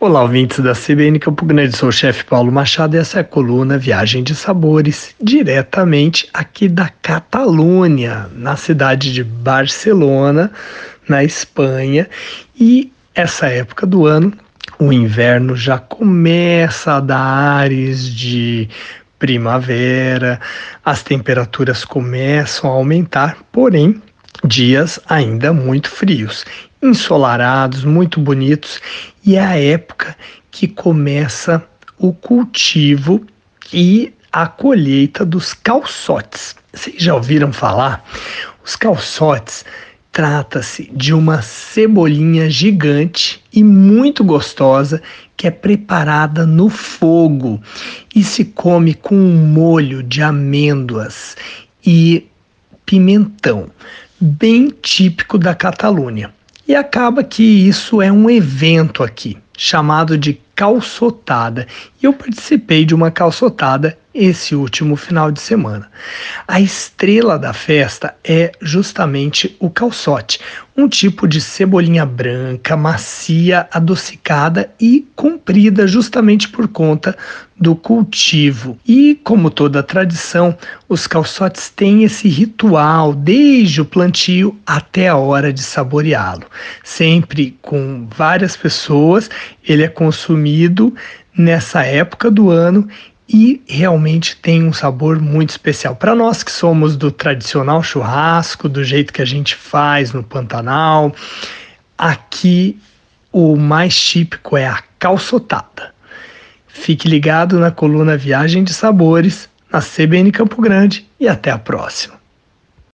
Olá, ouvintes da CBN Campo Grande, sou o chefe Paulo Machado e essa é a coluna Viagem de Sabores, diretamente aqui da Catalunha, na cidade de Barcelona, na Espanha. E essa época do ano, o inverno já começa a dar ares de primavera, as temperaturas começam a aumentar, porém, dias ainda muito frios ensolarados, muito bonitos, e é a época que começa o cultivo e a colheita dos calçotes. Vocês já ouviram falar? Os calçotes trata-se de uma cebolinha gigante e muito gostosa que é preparada no fogo e se come com um molho de amêndoas e pimentão, bem típico da Catalunha. E acaba que isso é um evento aqui, chamado de calçotada. E eu participei de uma calçotada esse último final de semana. A estrela da festa é justamente o calçote, um tipo de cebolinha branca, macia, adocicada e comprida justamente por conta do cultivo. E como toda tradição, os calçotes têm esse ritual desde o plantio até a hora de saboreá-lo. Sempre com várias pessoas, ele é consumido nessa época do ano e realmente tem um sabor muito especial. Para nós que somos do tradicional churrasco, do jeito que a gente faz no Pantanal, aqui o mais típico é a calçotada. Fique ligado na coluna Viagem de Sabores, na CBN Campo Grande e até a próxima.